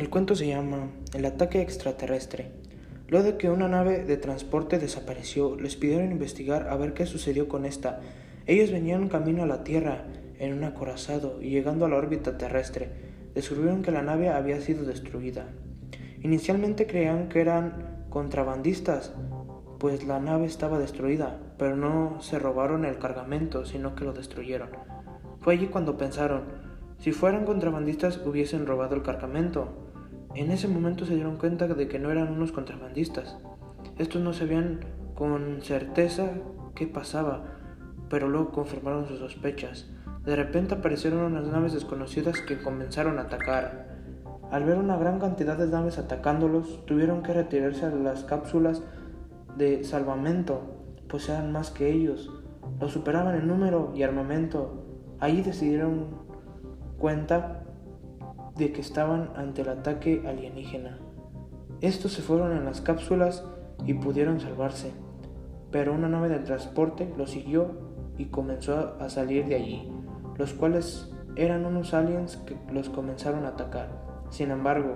El cuento se llama El ataque extraterrestre. Luego de que una nave de transporte desapareció, les pidieron investigar a ver qué sucedió con esta. Ellos venían camino a la Tierra en un acorazado y llegando a la órbita terrestre, descubrieron que la nave había sido destruida. Inicialmente creían que eran contrabandistas, pues la nave estaba destruida, pero no se robaron el cargamento, sino que lo destruyeron. Fue allí cuando pensaron, si fueran contrabandistas hubiesen robado el cargamento. En ese momento se dieron cuenta de que no eran unos contrabandistas. Estos no sabían con certeza qué pasaba, pero luego confirmaron sus sospechas. De repente aparecieron unas naves desconocidas que comenzaron a atacar. Al ver una gran cantidad de naves atacándolos, tuvieron que retirarse a las cápsulas de salvamento, pues eran más que ellos. Los superaban en número y armamento. Allí decidieron cuenta de que estaban ante el ataque alienígena. Estos se fueron en las cápsulas y pudieron salvarse, pero una nave de transporte los siguió y comenzó a salir de allí, los cuales eran unos aliens que los comenzaron a atacar. Sin embargo,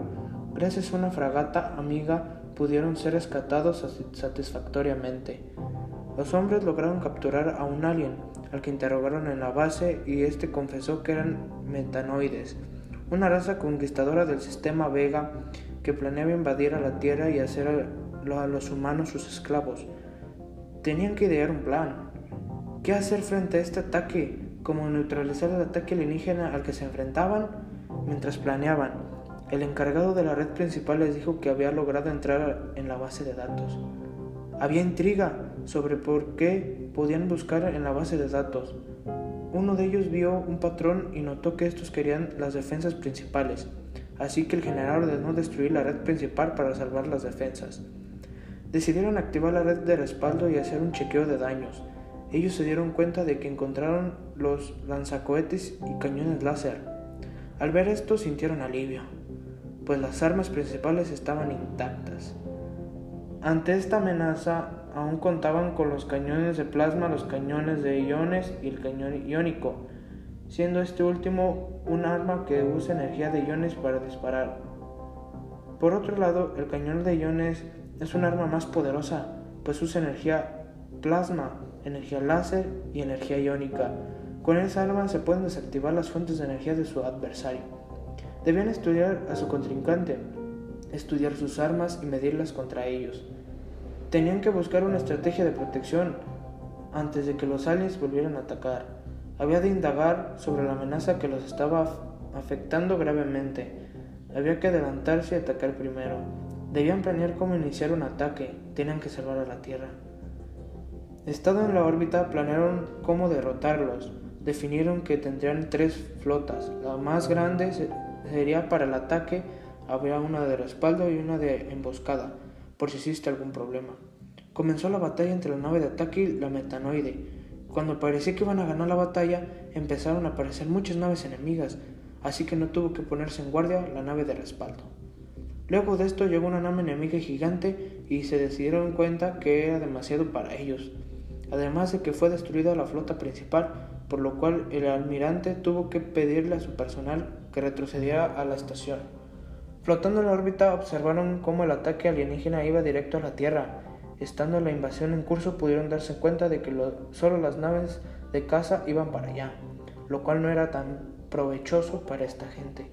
gracias a una fragata amiga pudieron ser rescatados satisfactoriamente. Los hombres lograron capturar a un alien, al que interrogaron en la base y este confesó que eran metanoides, una raza conquistadora del sistema Vega que planeaba invadir a la Tierra y hacer a los humanos sus esclavos. Tenían que idear un plan. ¿Qué hacer frente a este ataque? ¿Cómo neutralizar el ataque alienígena al que se enfrentaban? Mientras planeaban, el encargado de la red principal les dijo que había logrado entrar en la base de datos. Había intriga sobre por qué podían buscar en la base de datos. Uno de ellos vio un patrón y notó que estos querían las defensas principales, así que el general ordenó destruir la red principal para salvar las defensas. Decidieron activar la red de respaldo y hacer un chequeo de daños. Ellos se dieron cuenta de que encontraron los lanzacohetes y cañones láser. Al ver esto sintieron alivio, pues las armas principales estaban intactas. Ante esta amenaza aún contaban con los cañones de plasma, los cañones de iones y el cañón iónico, siendo este último un arma que usa energía de iones para disparar. Por otro lado, el cañón de iones es un arma más poderosa, pues usa energía plasma, energía láser y energía iónica. Con esa arma se pueden desactivar las fuentes de energía de su adversario. Debían estudiar a su contrincante, estudiar sus armas y medirlas contra ellos. Tenían que buscar una estrategia de protección antes de que los aliens volvieran a atacar. Había de indagar sobre la amenaza que los estaba afectando gravemente. Había que adelantarse y atacar primero. Debían planear cómo iniciar un ataque. Tenían que salvar a la Tierra. Estando en la órbita, planearon cómo derrotarlos. Definieron que tendrían tres flotas. La más grande sería para el ataque habría una de respaldo y una de emboscada, por si existe algún problema. Comenzó la batalla entre la nave de ataque y la metanoide. Cuando parecía que iban a ganar la batalla, empezaron a aparecer muchas naves enemigas, así que no tuvo que ponerse en guardia la nave de respaldo. Luego de esto llegó una nave enemiga gigante y se decidieron cuenta que era demasiado para ellos, además de que fue destruida la flota principal, por lo cual el almirante tuvo que pedirle a su personal que retrocediera a la estación. Flotando en la órbita observaron cómo el ataque alienígena iba directo a la Tierra. Estando la invasión en curso pudieron darse cuenta de que solo las naves de caza iban para allá, lo cual no era tan provechoso para esta gente.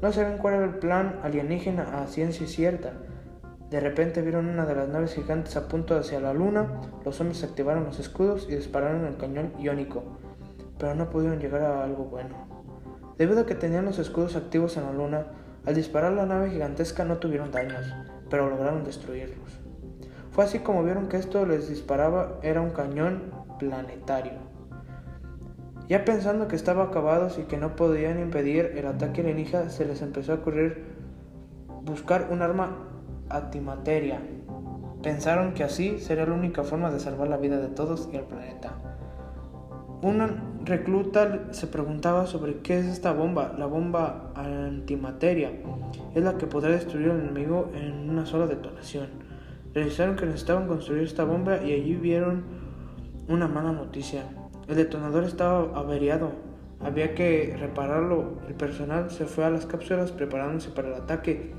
No sabían cuál era el plan alienígena a ciencia cierta. De repente vieron una de las naves gigantes a punto hacia la luna, los hombres activaron los escudos y dispararon el cañón iónico, pero no pudieron llegar a algo bueno. Debido a que tenían los escudos activos en la luna, al disparar la nave gigantesca no tuvieron daños, pero lograron destruirlos. Fue así como vieron que esto les disparaba era un cañón planetario. Ya pensando que estaba acabados y que no podían impedir el ataque alienígena, se les empezó a ocurrir buscar un arma antimateria. Pensaron que así sería la única forma de salvar la vida de todos y el planeta. Recluta se preguntaba sobre qué es esta bomba. La bomba antimateria es la que podrá destruir al enemigo en una sola detonación. Realizaron que necesitaban construir esta bomba y allí vieron una mala noticia. El detonador estaba averiado. había que repararlo. El personal se fue a las cápsulas preparándose para el ataque.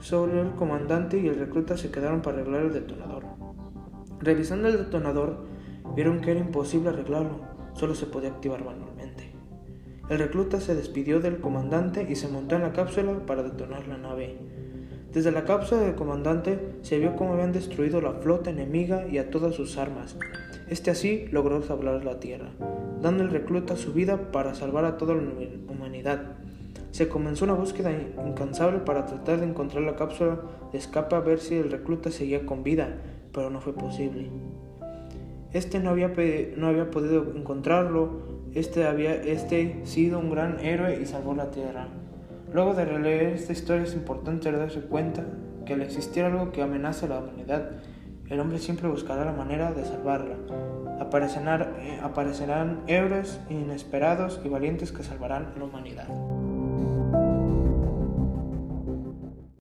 Solo el comandante y el recluta se quedaron para arreglar el detonador. Revisando el detonador, vieron que era imposible arreglarlo, solo se podía activar manualmente. El recluta se despidió del comandante y se montó en la cápsula para detonar la nave. Desde la cápsula del comandante se vio cómo habían destruido la flota enemiga y a todas sus armas. Este así logró salvar la Tierra, dando el recluta su vida para salvar a toda la humanidad. Se comenzó una búsqueda incansable para tratar de encontrar la cápsula de escape a ver si el recluta seguía con vida, pero no fue posible. Este no había, no había podido encontrarlo, este había este sido un gran héroe y salvó la tierra. Luego de releer esta historia es importante darse cuenta que al existir algo que amenaza a la humanidad, el hombre siempre buscará la manera de salvarla. Aparecerán, eh, aparecerán héroes inesperados y valientes que salvarán a la humanidad.